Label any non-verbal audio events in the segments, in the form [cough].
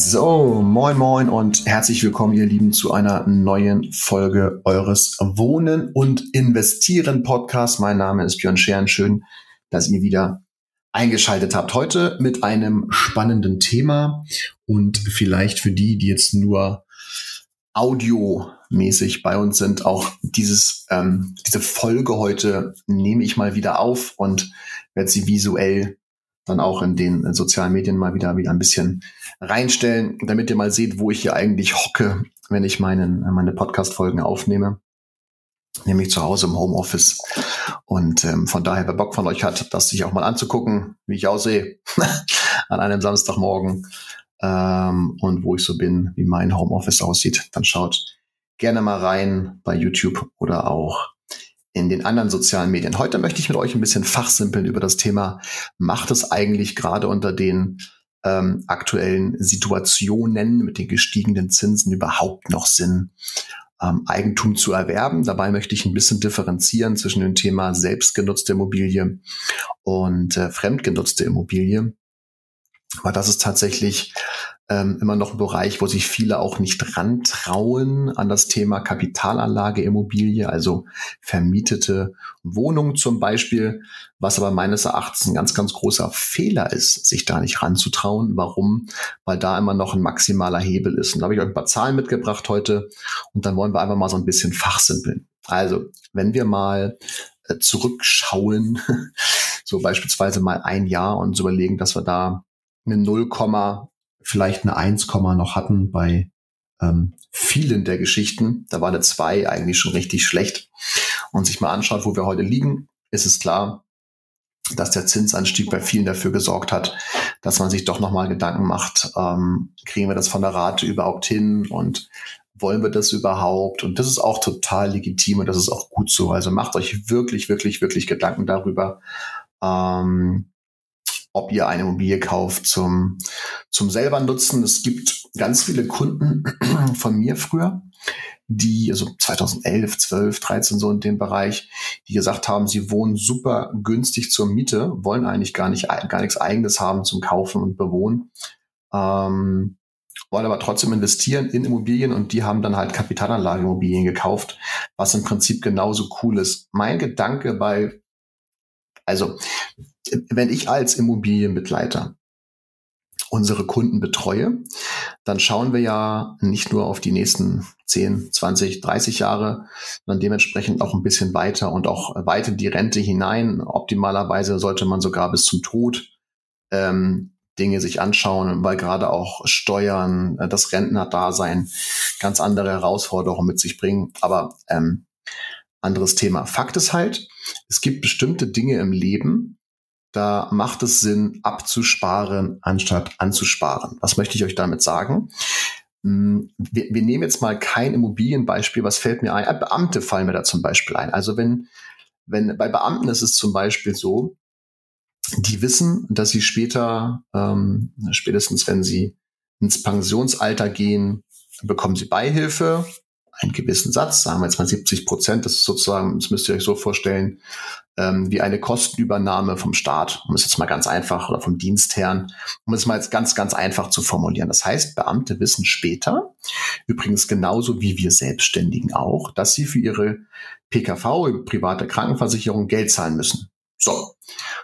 So, moin moin und herzlich willkommen, ihr Lieben, zu einer neuen Folge eures Wohnen und Investieren Podcast. Mein Name ist Björn Scheren. Schön, dass ihr wieder eingeschaltet habt. Heute mit einem spannenden Thema und vielleicht für die, die jetzt nur audiomäßig bei uns sind, auch dieses, ähm, diese Folge heute nehme ich mal wieder auf und werde sie visuell dann auch in den sozialen Medien mal wieder wieder ein bisschen reinstellen, damit ihr mal seht, wo ich hier eigentlich hocke, wenn ich meinen, meine Podcast-Folgen aufnehme. Nämlich zu Hause im Homeoffice. Und ähm, von daher, wer Bock von euch hat, das sich auch mal anzugucken, wie ich aussehe [laughs] an einem Samstagmorgen ähm, und wo ich so bin, wie mein Homeoffice aussieht, dann schaut gerne mal rein bei YouTube oder auch in den anderen sozialen Medien. Heute möchte ich mit euch ein bisschen fachsimpeln über das Thema, macht es eigentlich gerade unter den ähm, aktuellen Situationen mit den gestiegenen Zinsen überhaupt noch Sinn, ähm, Eigentum zu erwerben? Dabei möchte ich ein bisschen differenzieren zwischen dem Thema selbstgenutzte Immobilie und äh, fremdgenutzte Immobilie. Weil das ist tatsächlich ähm, immer noch ein Bereich, wo sich viele auch nicht rantrauen an das Thema Kapitalanlage Immobilie, also vermietete Wohnungen zum Beispiel, was aber meines Erachtens ein ganz, ganz großer Fehler ist, sich da nicht ranzutrauen. Warum? Weil da immer noch ein maximaler Hebel ist. Und da habe ich euch ein paar Zahlen mitgebracht heute und dann wollen wir einfach mal so ein bisschen fachsimpeln. Also, wenn wir mal äh, zurückschauen, [laughs] so beispielsweise mal ein Jahr und so überlegen, dass wir da eine 0, vielleicht eine 1, noch hatten bei ähm, vielen der Geschichten. Da war eine 2 eigentlich schon richtig schlecht. Und sich mal anschaut, wo wir heute liegen, ist es klar, dass der Zinsanstieg bei vielen dafür gesorgt hat, dass man sich doch nochmal Gedanken macht, ähm, kriegen wir das von der Rate überhaupt hin und wollen wir das überhaupt? Und das ist auch total legitim und das ist auch gut so. Also macht euch wirklich, wirklich, wirklich Gedanken darüber, ähm, ob ihr eine Immobilie kauft zum, zum selber nutzen. Es gibt ganz viele Kunden [clears throat] von mir früher, die, also 2011, 12, 13 so in dem Bereich, die gesagt haben, sie wohnen super günstig zur Miete, wollen eigentlich gar nicht, gar nichts eigenes haben zum Kaufen und Bewohnen. Ähm, wollen aber trotzdem investieren in Immobilien und die haben dann halt Kapitalanlageimmobilien gekauft, was im Prinzip genauso cool ist. Mein Gedanke bei, also wenn ich als Immobilienbegleiter unsere Kunden betreue, dann schauen wir ja nicht nur auf die nächsten 10, 20, 30 Jahre, sondern dementsprechend auch ein bisschen weiter und auch weit in die Rente hinein. Optimalerweise sollte man sogar bis zum Tod ähm, Dinge sich anschauen, weil gerade auch Steuern, äh, das Rentnerdasein ganz andere Herausforderungen mit sich bringen. Aber ähm, anderes Thema. Fakt ist halt, es gibt bestimmte Dinge im Leben, da macht es Sinn, abzusparen, anstatt anzusparen. Was möchte ich euch damit sagen? Hm, wir, wir nehmen jetzt mal kein Immobilienbeispiel. Was fällt mir ein? Beamte fallen mir da zum Beispiel ein. Also wenn, wenn bei Beamten ist es zum Beispiel so, die wissen, dass sie später, ähm, spätestens wenn sie ins Pensionsalter gehen, bekommen sie Beihilfe einen gewissen Satz, sagen wir jetzt mal 70 Prozent, das ist sozusagen, das müsst ihr euch so vorstellen, ähm, wie eine Kostenübernahme vom Staat, um es jetzt mal ganz einfach, oder vom Dienstherrn, um es mal jetzt ganz, ganz einfach zu formulieren. Das heißt, Beamte wissen später, übrigens genauso wie wir Selbstständigen auch, dass sie für ihre PKV, private Krankenversicherung, Geld zahlen müssen. So.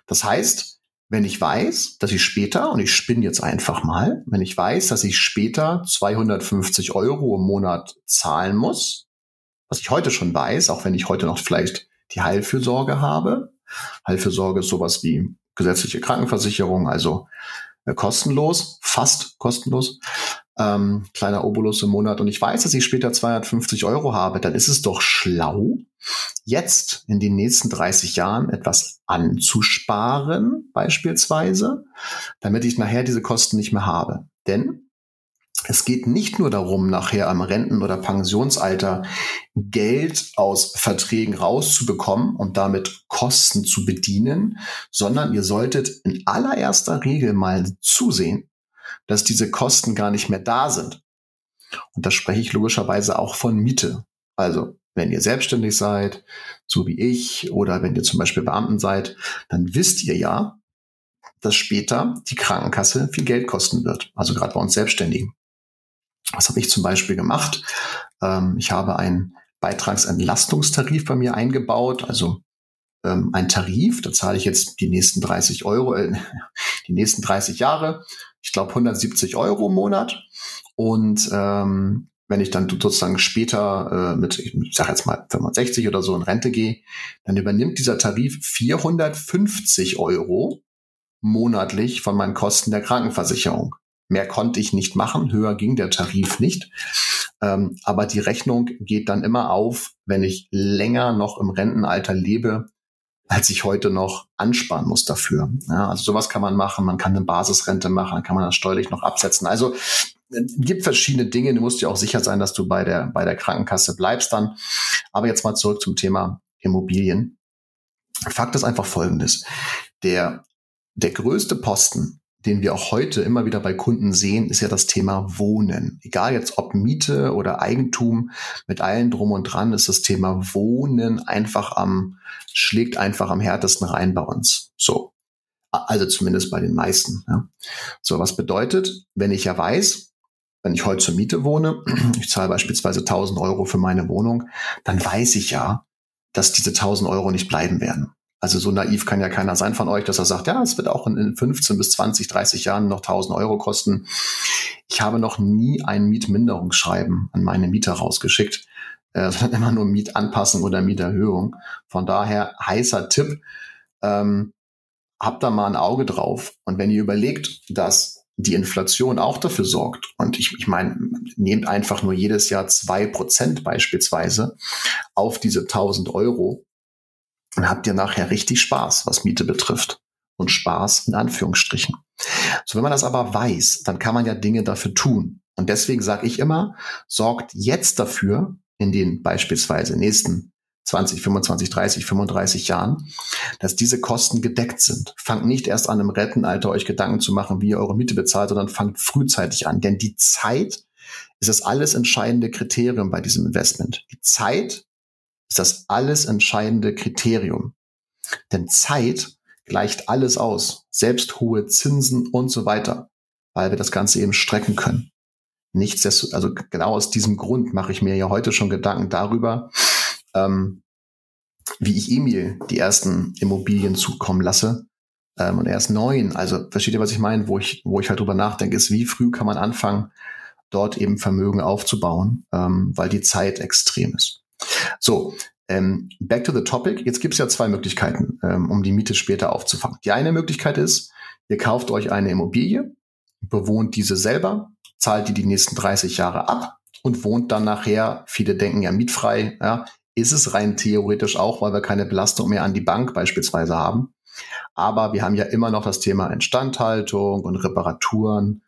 Das heißt, wenn ich weiß, dass ich später, und ich spinne jetzt einfach mal, wenn ich weiß, dass ich später 250 Euro im Monat zahlen muss, was ich heute schon weiß, auch wenn ich heute noch vielleicht die Heilfürsorge habe. Heilfürsorge ist sowas wie gesetzliche Krankenversicherung, also äh, kostenlos, fast kostenlos ähm, kleiner Obolus im Monat und ich weiß, dass ich später 250 Euro habe, dann ist es doch schlau, jetzt in den nächsten 30 Jahren etwas anzusparen, beispielsweise, damit ich nachher diese Kosten nicht mehr habe. Denn es geht nicht nur darum, nachher am Renten- oder Pensionsalter Geld aus Verträgen rauszubekommen und damit Kosten zu bedienen, sondern ihr solltet in allererster Regel mal zusehen, dass diese Kosten gar nicht mehr da sind. Und da spreche ich logischerweise auch von Miete. Also, wenn ihr selbstständig seid, so wie ich, oder wenn ihr zum Beispiel Beamten seid, dann wisst ihr ja, dass später die Krankenkasse viel Geld kosten wird. Also gerade bei uns Selbstständigen. Was habe ich zum Beispiel gemacht? Ähm, ich habe einen Beitragsentlastungstarif bei mir eingebaut, also ähm, ein Tarif, da zahle ich jetzt die nächsten 30 Euro, äh, [laughs] die nächsten 30 Jahre, ich glaube 170 Euro im Monat. Und ähm, wenn ich dann sozusagen später äh, mit, ich sage jetzt mal 65 oder so in Rente gehe, dann übernimmt dieser Tarif 450 Euro monatlich von meinen Kosten der Krankenversicherung. Mehr konnte ich nicht machen, höher ging der Tarif nicht. Ähm, aber die Rechnung geht dann immer auf, wenn ich länger noch im Rentenalter lebe, als ich heute noch ansparen muss dafür. Ja, also sowas kann man machen, man kann eine Basisrente machen, kann man das steuerlich noch absetzen. Also gibt verschiedene Dinge, du musst dir auch sicher sein, dass du bei der, bei der Krankenkasse bleibst dann. Aber jetzt mal zurück zum Thema Immobilien. Fakt ist einfach folgendes. Der, der größte Posten den wir auch heute immer wieder bei Kunden sehen, ist ja das Thema Wohnen. Egal jetzt ob Miete oder Eigentum, mit allen drum und dran ist das Thema Wohnen einfach am, schlägt einfach am härtesten rein bei uns. So. Also zumindest bei den meisten. Ja. So, was bedeutet, wenn ich ja weiß, wenn ich heute zur Miete wohne, [clears throat] ich zahle beispielsweise 1000 Euro für meine Wohnung, dann weiß ich ja, dass diese 1000 Euro nicht bleiben werden. Also so naiv kann ja keiner sein von euch, dass er sagt, ja, es wird auch in 15 bis 20, 30 Jahren noch 1000 Euro kosten. Ich habe noch nie ein Mietminderungsschreiben an meine Mieter rausgeschickt, äh, [laughs] sondern immer nur Mietanpassung oder Mieterhöhung. Von daher heißer Tipp, ähm, habt da mal ein Auge drauf. Und wenn ihr überlegt, dass die Inflation auch dafür sorgt. Und ich, ich meine, nehmt einfach nur jedes Jahr zwei Prozent beispielsweise auf diese 1000 Euro dann habt ihr nachher richtig Spaß, was Miete betrifft. Und Spaß in Anführungsstrichen. So, wenn man das aber weiß, dann kann man ja Dinge dafür tun. Und deswegen sage ich immer, sorgt jetzt dafür, in den beispielsweise nächsten 20, 25, 30, 35 Jahren, dass diese Kosten gedeckt sind. Fangt nicht erst an, im Rentenalter euch Gedanken zu machen, wie ihr eure Miete bezahlt, sondern fangt frühzeitig an. Denn die Zeit ist das alles entscheidende Kriterium bei diesem Investment. Die Zeit ist das alles entscheidende Kriterium. Denn Zeit gleicht alles aus, selbst hohe Zinsen und so weiter, weil wir das Ganze eben strecken können. Nichtsdestotrotz, also genau aus diesem Grund mache ich mir ja heute schon Gedanken darüber, ähm, wie ich Emil die ersten Immobilien zukommen lasse. Ähm, und er ist neun. Also versteht ihr, was ich meine? Wo ich, wo ich halt drüber nachdenke, ist, wie früh kann man anfangen, dort eben Vermögen aufzubauen, ähm, weil die Zeit extrem ist. So, ähm, back to the topic. Jetzt gibt es ja zwei Möglichkeiten, ähm, um die Miete später aufzufangen. Die eine Möglichkeit ist, ihr kauft euch eine Immobilie, bewohnt diese selber, zahlt die die nächsten 30 Jahre ab und wohnt dann nachher, viele denken ja mietfrei, ja, ist es rein theoretisch auch, weil wir keine Belastung mehr an die Bank beispielsweise haben. Aber wir haben ja immer noch das Thema Instandhaltung und Reparaturen.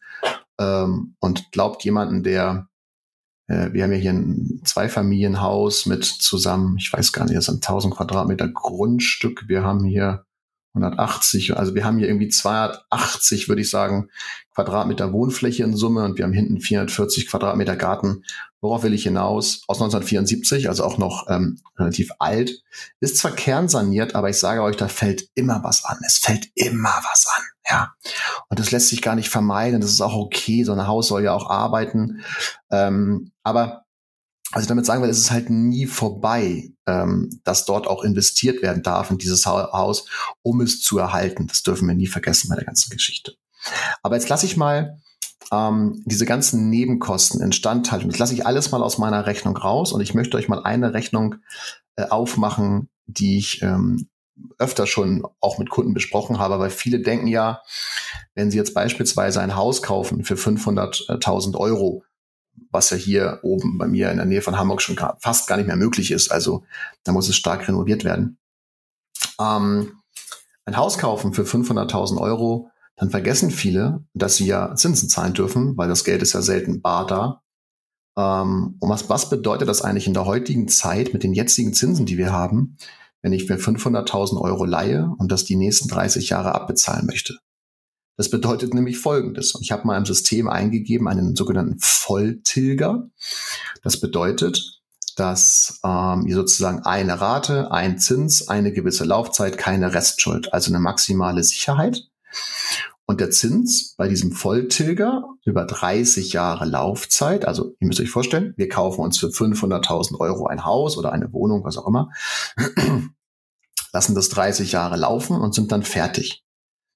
Ähm, und glaubt jemanden, der äh, wir haben ja hier ein Zweifamilienhaus mit zusammen, ich weiß gar nicht, das sind 1000 Quadratmeter Grundstück. Wir haben hier 180, also wir haben hier irgendwie 280, würde ich sagen, Quadratmeter Wohnfläche in Summe und wir haben hinten 440 Quadratmeter Garten. Worauf will ich hinaus? Aus 1974, also auch noch ähm, relativ alt. Ist zwar kernsaniert, aber ich sage euch, da fällt immer was an. Es fällt immer was an. Ja. Und das lässt sich gar nicht vermeiden. Das ist auch okay. So ein Haus soll ja auch arbeiten. Ähm, aber was ich damit sagen will, ist es halt nie vorbei, ähm, dass dort auch investiert werden darf in dieses Haus, um es zu erhalten. Das dürfen wir nie vergessen bei der ganzen Geschichte. Aber jetzt lasse ich mal ähm, diese ganzen Nebenkosten, Instandhaltung, das lasse ich alles mal aus meiner Rechnung raus und ich möchte euch mal eine Rechnung äh, aufmachen, die ich ähm, öfter schon auch mit Kunden besprochen habe, weil viele denken ja, wenn sie jetzt beispielsweise ein Haus kaufen für 500.000 Euro, was ja hier oben bei mir in der Nähe von Hamburg schon fast gar nicht mehr möglich ist, also da muss es stark renoviert werden. Ähm, ein Haus kaufen für 500.000 Euro dann vergessen viele, dass sie ja Zinsen zahlen dürfen, weil das Geld ist ja selten bar da. Ähm, und was, was bedeutet das eigentlich in der heutigen Zeit mit den jetzigen Zinsen, die wir haben, wenn ich mir 500.000 Euro leihe und das die nächsten 30 Jahre abbezahlen möchte? Das bedeutet nämlich Folgendes. Ich habe mal im System eingegeben einen sogenannten Volltilger. Das bedeutet, dass ähm, ihr sozusagen eine Rate, ein Zins, eine gewisse Laufzeit, keine Restschuld, also eine maximale Sicherheit. Und der Zins bei diesem Volltilger über 30 Jahre Laufzeit, also ihr müsst euch vorstellen, wir kaufen uns für 500.000 Euro ein Haus oder eine Wohnung, was auch immer, [clears throat] lassen das 30 Jahre laufen und sind dann fertig.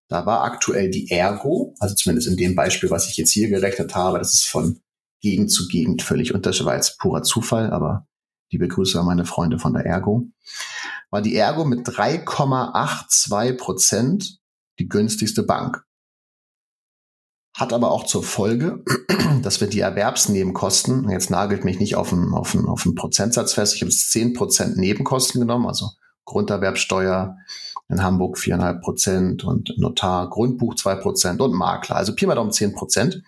Da war aktuell die Ergo, also zumindest in dem Beispiel, was ich jetzt hier gerechnet habe, das ist von Gegend zu Gegend völlig unterschiedlich, war jetzt purer Zufall, aber liebe Grüße an meine Freunde von der Ergo, war die Ergo mit 3,82 Prozent die günstigste Bank. Hat aber auch zur Folge, [clears throat] dass wir die Erwerbsnebenkosten, jetzt nagelt mich nicht auf einen, auf auf Prozentsatz fest, ich habe jetzt 10 Prozent Nebenkosten genommen, also Grunderwerbsteuer, in Hamburg viereinhalb Prozent und Notar, Grundbuch zwei Prozent und Makler. Also Pi mal Daumen zehn Prozent.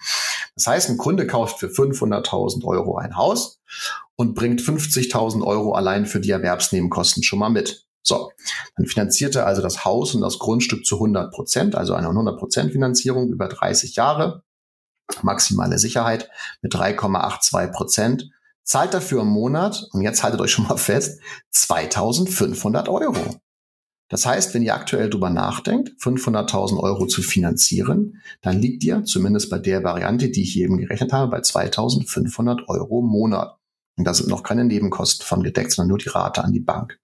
Das heißt, ein Kunde kauft für 500.000 Euro ein Haus und bringt 50.000 Euro allein für die Erwerbsnebenkosten schon mal mit. So, dann finanziert er also das Haus und das Grundstück zu 100 Prozent, also eine 100 Prozent Finanzierung über 30 Jahre, maximale Sicherheit mit 3,82 Prozent, zahlt dafür im Monat, und jetzt haltet euch schon mal fest, 2500 Euro. Das heißt, wenn ihr aktuell drüber nachdenkt, 500.000 Euro zu finanzieren, dann liegt ihr zumindest bei der Variante, die ich eben gerechnet habe, bei 2.500 Euro im Monat. Und da sind noch keine Nebenkosten von gedeckt, sondern nur die Rate an die Bank.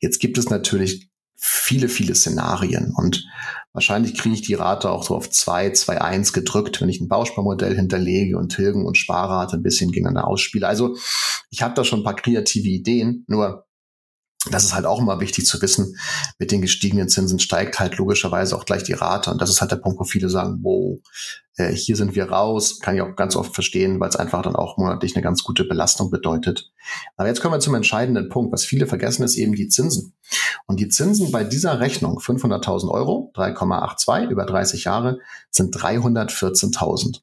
Jetzt gibt es natürlich viele, viele Szenarien und wahrscheinlich kriege ich die Rate auch so auf 2, 2,1 gedrückt, wenn ich ein Bausparmodell hinterlege und Tilgen und Sparrate ein bisschen gegeneinander ausspiele. Also ich habe da schon ein paar kreative Ideen, nur das ist halt auch immer wichtig zu wissen. Mit den gestiegenen Zinsen steigt halt logischerweise auch gleich die Rate. Und das ist halt der Punkt, wo viele sagen, wow, äh, hier sind wir raus. Kann ich auch ganz oft verstehen, weil es einfach dann auch monatlich eine ganz gute Belastung bedeutet. Aber jetzt kommen wir zum entscheidenden Punkt. Was viele vergessen, ist eben die Zinsen. Und die Zinsen bei dieser Rechnung, 500.000 Euro, 3,82 über 30 Jahre, sind 314.000.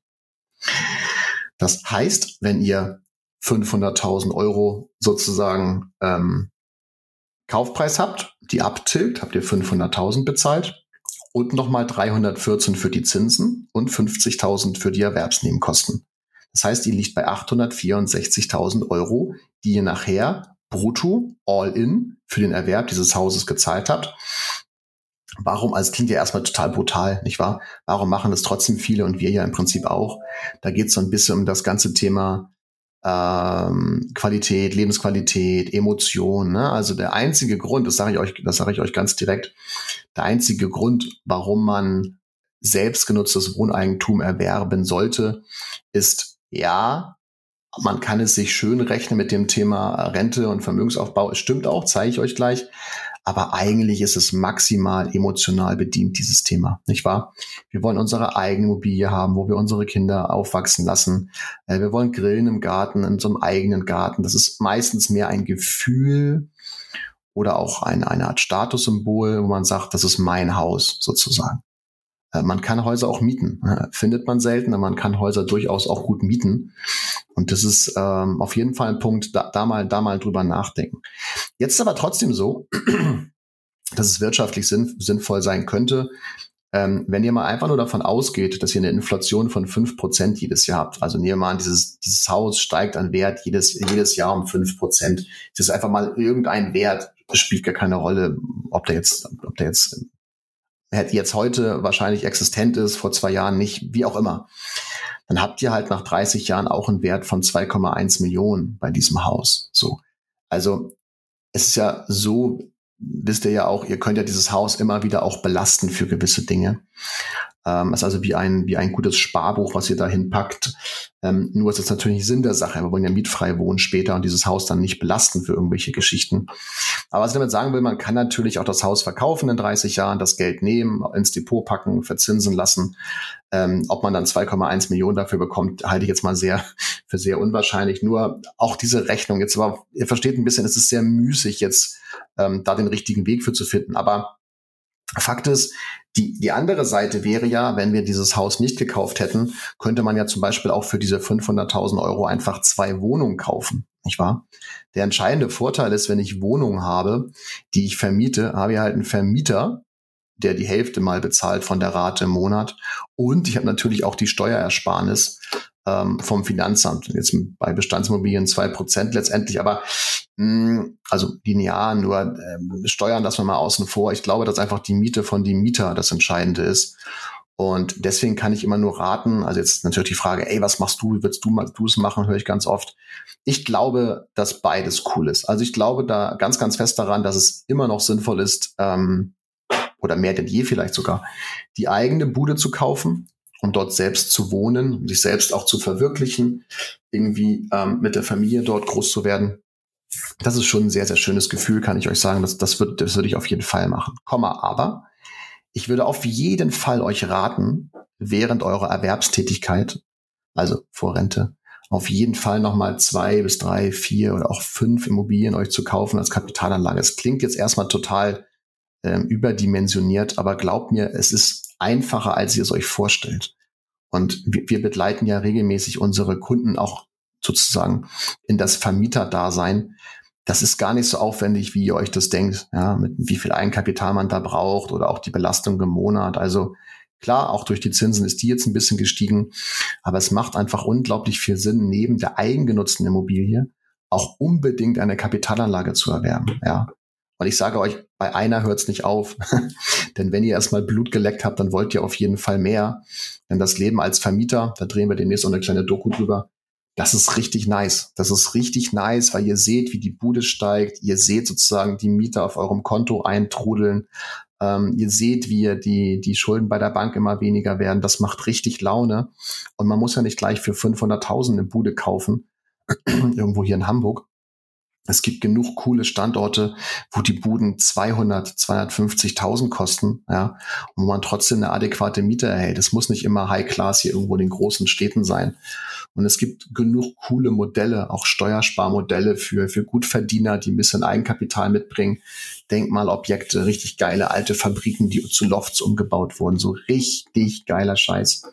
Das heißt, wenn ihr 500.000 Euro sozusagen ähm, Kaufpreis habt, die abtilgt, habt ihr 500.000 bezahlt und nochmal 314 für die Zinsen und 50.000 für die Erwerbsnebenkosten. Das heißt, die liegt bei 864.000 Euro, die ihr nachher brutto, all in, für den Erwerb dieses Hauses gezahlt habt. Warum, also klingt ja erstmal total brutal, nicht wahr? Warum machen das trotzdem viele und wir ja im Prinzip auch? Da geht es so ein bisschen um das ganze Thema ähm, Qualität, Lebensqualität, Emotion. Ne? Also der einzige Grund, das sage ich euch, das sage ich euch ganz direkt, der einzige Grund, warum man selbstgenutztes Wohneigentum erwerben sollte, ist ja, man kann es sich schön rechnen mit dem Thema Rente und Vermögensaufbau. Es stimmt auch, zeige ich euch gleich. Aber eigentlich ist es maximal emotional bedient, dieses Thema, nicht wahr? Wir wollen unsere eigene Immobilie haben, wo wir unsere Kinder aufwachsen lassen. Äh, wir wollen grillen im Garten, in einem eigenen Garten. Das ist meistens mehr ein Gefühl oder auch eine, eine Art Statussymbol, wo man sagt, das ist mein Haus sozusagen. Äh, man kann Häuser auch mieten. Äh, findet man selten, aber man kann Häuser durchaus auch gut mieten. Und das ist ähm, auf jeden Fall ein Punkt, da, da, mal, da mal drüber nachdenken. Jetzt ist aber trotzdem so, [clears throat] dass es wirtschaftlich sinn, sinnvoll sein könnte, ähm, wenn ihr mal einfach nur davon ausgeht, dass ihr eine Inflation von fünf Prozent jedes Jahr habt. Also nehmen wir mal an, dieses, dieses Haus steigt an Wert jedes, jedes Jahr um fünf Prozent. Das ist einfach mal irgendein Wert, das spielt gar keine Rolle, ob der jetzt, ob der jetzt jetzt heute wahrscheinlich existent ist, vor zwei Jahren nicht, wie auch immer, dann habt ihr halt nach 30 Jahren auch einen Wert von 2,1 Millionen bei diesem Haus. So. Also es ist ja so, wisst ihr ja auch, ihr könnt ja dieses Haus immer wieder auch belasten für gewisse Dinge. Ähm, ist also wie ein, wie ein gutes Sparbuch, was ihr da hinpackt. Ähm, nur ist es natürlich Sinn der Sache. Wir wollen ja mietfrei wohnen später und dieses Haus dann nicht belasten für irgendwelche Geschichten. Aber was ich damit sagen will, man kann natürlich auch das Haus verkaufen in 30 Jahren, das Geld nehmen, ins Depot packen, verzinsen lassen. Ähm, ob man dann 2,1 Millionen dafür bekommt, halte ich jetzt mal sehr für sehr unwahrscheinlich. Nur auch diese Rechnung jetzt, aber ihr versteht ein bisschen, es ist sehr müßig jetzt ähm, da den richtigen Weg für zu finden. Aber Fakt ist, die, die andere Seite wäre ja, wenn wir dieses Haus nicht gekauft hätten, könnte man ja zum Beispiel auch für diese 500.000 Euro einfach zwei Wohnungen kaufen, nicht wahr? Der entscheidende Vorteil ist, wenn ich Wohnungen habe, die ich vermiete, habe ich halt einen Vermieter, der die Hälfte mal bezahlt von der Rate im Monat. Und ich habe natürlich auch die Steuerersparnis ähm, vom Finanzamt. Jetzt bei Bestandsimmobilien zwei Prozent letztendlich, aber mh, hm, also linear nur äh, Steuern lassen wir mal außen vor. Ich glaube, dass einfach die Miete von dem Mieter das Entscheidende ist. Und deswegen kann ich immer nur raten, also jetzt natürlich die Frage, ey, was machst du, wie würdest du, du es machen, höre ich ganz oft. Ich glaube, dass beides cool ist. Also ich glaube da ganz, ganz fest daran, dass es immer noch sinnvoll ist, ähm, oder mehr denn je vielleicht sogar, die eigene Bude zu kaufen, um dort selbst zu wohnen, um sich selbst auch zu verwirklichen, irgendwie ähm, mit der Familie dort groß zu werden. Das ist schon ein sehr, sehr schönes Gefühl, kann ich euch sagen. Das, das, wird, das würde ich auf jeden Fall machen. Komma, aber ich würde auf jeden Fall euch raten, während eurer Erwerbstätigkeit, also vor Rente, auf jeden Fall nochmal zwei bis drei, vier oder auch fünf Immobilien euch zu kaufen als Kapitalanlage. Es klingt jetzt erstmal total ähm, überdimensioniert, aber glaubt mir, es ist einfacher, als ihr es euch vorstellt. Und wir, wir begleiten ja regelmäßig unsere Kunden auch sozusagen in das Vermieterdasein. Das ist gar nicht so aufwendig, wie ihr euch das denkt, ja, mit wie viel Eigenkapital man da braucht oder auch die Belastung im Monat. Also klar, auch durch die Zinsen ist die jetzt ein bisschen gestiegen, aber es macht einfach unglaublich viel Sinn, neben der eigengenutzten Immobilie auch unbedingt eine Kapitalanlage zu erwerben, ja. Und ich sage euch, bei einer hört es nicht auf. [laughs] Denn wenn ihr erstmal Blut geleckt habt, dann wollt ihr auf jeden Fall mehr. Denn das Leben als Vermieter, da drehen wir demnächst auch eine kleine Doku drüber, das ist richtig nice. Das ist richtig nice, weil ihr seht, wie die Bude steigt. Ihr seht sozusagen die Mieter auf eurem Konto eintrudeln. Ähm, ihr seht, wie die, die Schulden bei der Bank immer weniger werden. Das macht richtig Laune. Und man muss ja nicht gleich für 500.000 eine Bude kaufen. [clears throat] Irgendwo hier in Hamburg. Es gibt genug coole Standorte, wo die Buden 200, 250.000 kosten, ja, und wo man trotzdem eine adäquate Miete erhält. Es muss nicht immer High Class hier irgendwo in den großen Städten sein. Und es gibt genug coole Modelle, auch Steuersparmodelle für, für Gutverdiener, die ein bisschen Eigenkapital mitbringen. Denkmalobjekte, richtig geile alte Fabriken, die zu Lofts umgebaut wurden. So richtig geiler Scheiß.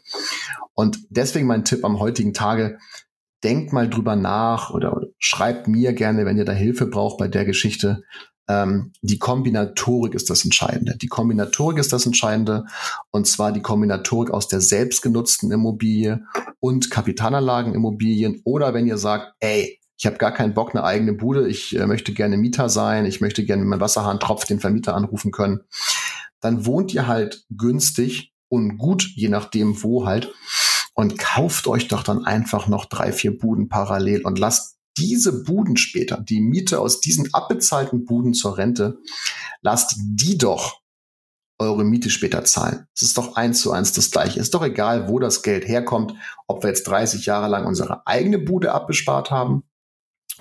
Und deswegen mein Tipp am heutigen Tage, denkt mal drüber nach oder schreibt mir gerne, wenn ihr da Hilfe braucht bei der Geschichte. Ähm, die Kombinatorik ist das Entscheidende. Die Kombinatorik ist das Entscheidende und zwar die Kombinatorik aus der selbstgenutzten Immobilie und Kapitalanlagenimmobilien oder wenn ihr sagt, ey, ich habe gar keinen Bock, eine eigene Bude, ich äh, möchte gerne Mieter sein, ich möchte gerne, wenn mein Wasserhahn tropft, den Vermieter anrufen können, dann wohnt ihr halt günstig und gut, je nachdem wo halt und kauft euch doch dann einfach noch drei, vier Buden parallel und lasst diese Buden später, die Miete aus diesen abbezahlten Buden zur Rente, lasst die doch eure Miete später zahlen. Es ist doch eins zu eins das gleiche. Ist doch egal, wo das Geld herkommt, ob wir jetzt 30 Jahre lang unsere eigene Bude abbespart haben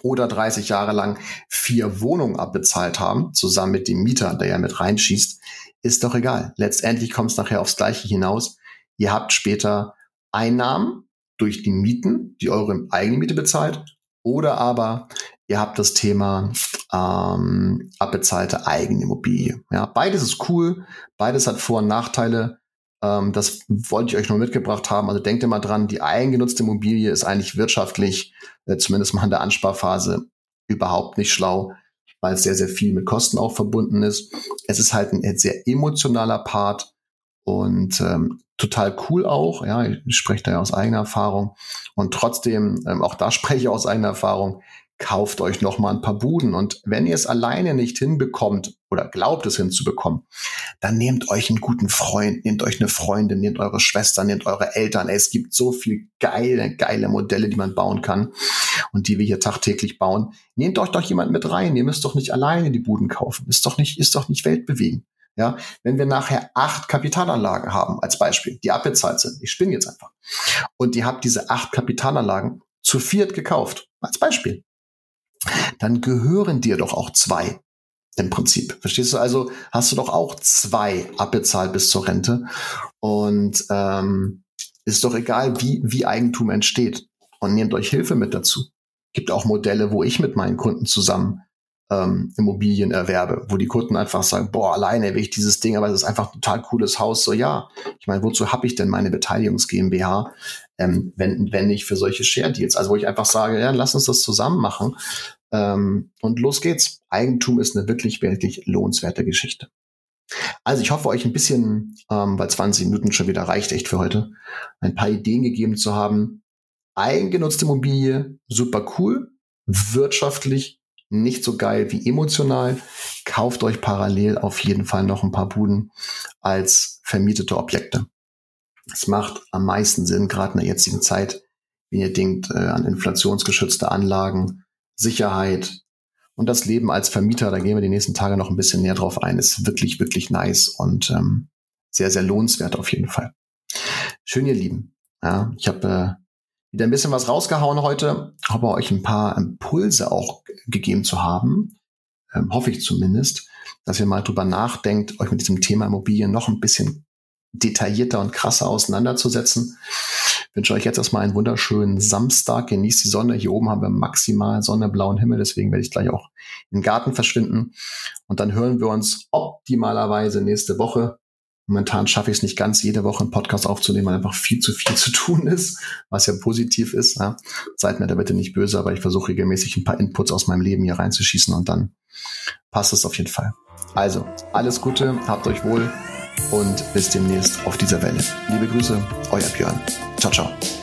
oder 30 Jahre lang vier Wohnungen abbezahlt haben, zusammen mit dem Mieter, der ja mit reinschießt, ist doch egal. Letztendlich kommt es nachher aufs Gleiche hinaus. Ihr habt später Einnahmen durch die Mieten, die eure eigene Miete bezahlt, oder aber ihr habt das Thema ähm, abbezahlte Eigenimmobilie. Ja, beides ist cool, beides hat Vor- und Nachteile. Ähm, das wollte ich euch nur mitgebracht haben. Also denkt immer dran, die eigengenutzte Immobilie ist eigentlich wirtschaftlich, äh, zumindest mal in der Ansparphase, überhaupt nicht schlau, weil es sehr, sehr viel mit Kosten auch verbunden ist. Es ist halt ein sehr emotionaler Part und ähm, total cool auch. Ja, ich spreche da ja aus eigener Erfahrung. Und trotzdem, ähm, auch da [laughs] spreche ich aus eigener Erfahrung, kauft euch noch mal ein paar Buden. Und wenn ihr es alleine nicht hinbekommt oder glaubt es hinzubekommen, dann nehmt euch einen guten Freund, nehmt euch eine Freundin, nehmt eure Schwester, nehmt eure Eltern. Es gibt so viel geile, geile Modelle, die man bauen kann und die wir hier tagtäglich bauen. Nehmt euch doch jemand mit rein. Ihr müsst doch nicht alleine die Buden kaufen. Ist doch nicht, ist doch nicht weltbewegend. Ja, wenn wir nachher acht Kapitalanlagen haben, als Beispiel, die abbezahlt sind, ich spinne jetzt einfach, und ihr habt diese acht Kapitalanlagen zu viert gekauft, als Beispiel, dann gehören dir doch auch zwei im Prinzip. Verstehst du? Also hast du doch auch zwei abbezahlt bis zur Rente. Und ähm, ist doch egal, wie, wie Eigentum entsteht. Und nehmt euch Hilfe mit dazu. Gibt auch Modelle, wo ich mit meinen Kunden zusammen ähm, Immobilien erwerbe, wo die Kunden einfach sagen, boah, alleine will ich dieses Ding, aber es ist einfach ein total cooles Haus. So ja, ich meine, wozu habe ich denn meine Beteiligungs GmbH, ähm, wenn, wenn nicht für solche Share Deals? Also wo ich einfach sage, ja, lass uns das zusammen machen ähm, und los geht's. Eigentum ist eine wirklich, wirklich lohnenswerte Geschichte. Also ich hoffe, euch ein bisschen, ähm, weil 20 Minuten schon wieder reicht echt für heute, ein paar Ideen gegeben zu haben. Eigengenutzte Immobilie, super cool, wirtschaftlich nicht so geil wie emotional. Kauft euch parallel auf jeden Fall noch ein paar Buden als vermietete Objekte. Es macht am meisten Sinn, gerade in der jetzigen Zeit, wenn ihr denkt äh, an inflationsgeschützte Anlagen, Sicherheit und das Leben als Vermieter, da gehen wir die nächsten Tage noch ein bisschen näher drauf ein, ist wirklich, wirklich nice und ähm, sehr, sehr lohnenswert auf jeden Fall. Schön, ihr Lieben. Ja, ich habe äh, wieder ein bisschen was rausgehauen heute, aber euch ein paar Impulse auch gegeben zu haben, ähm, hoffe ich zumindest, dass ihr mal drüber nachdenkt, euch mit diesem Thema Immobilien noch ein bisschen detaillierter und krasser auseinanderzusetzen. Ich wünsche euch jetzt erstmal einen wunderschönen Samstag. Genießt die Sonne. Hier oben haben wir maximal Sonne, blauen Himmel. Deswegen werde ich gleich auch im Garten verschwinden. Und dann hören wir uns optimalerweise nächste Woche Momentan schaffe ich es nicht ganz, jede Woche einen Podcast aufzunehmen, weil einfach viel zu viel zu tun ist, was ja positiv ist. Ja. Seid mir da bitte nicht böse, aber ich versuche regelmäßig ein paar Inputs aus meinem Leben hier reinzuschießen und dann passt es auf jeden Fall. Also, alles Gute, habt euch wohl und bis demnächst auf dieser Welle. Liebe Grüße, euer Björn. Ciao, ciao.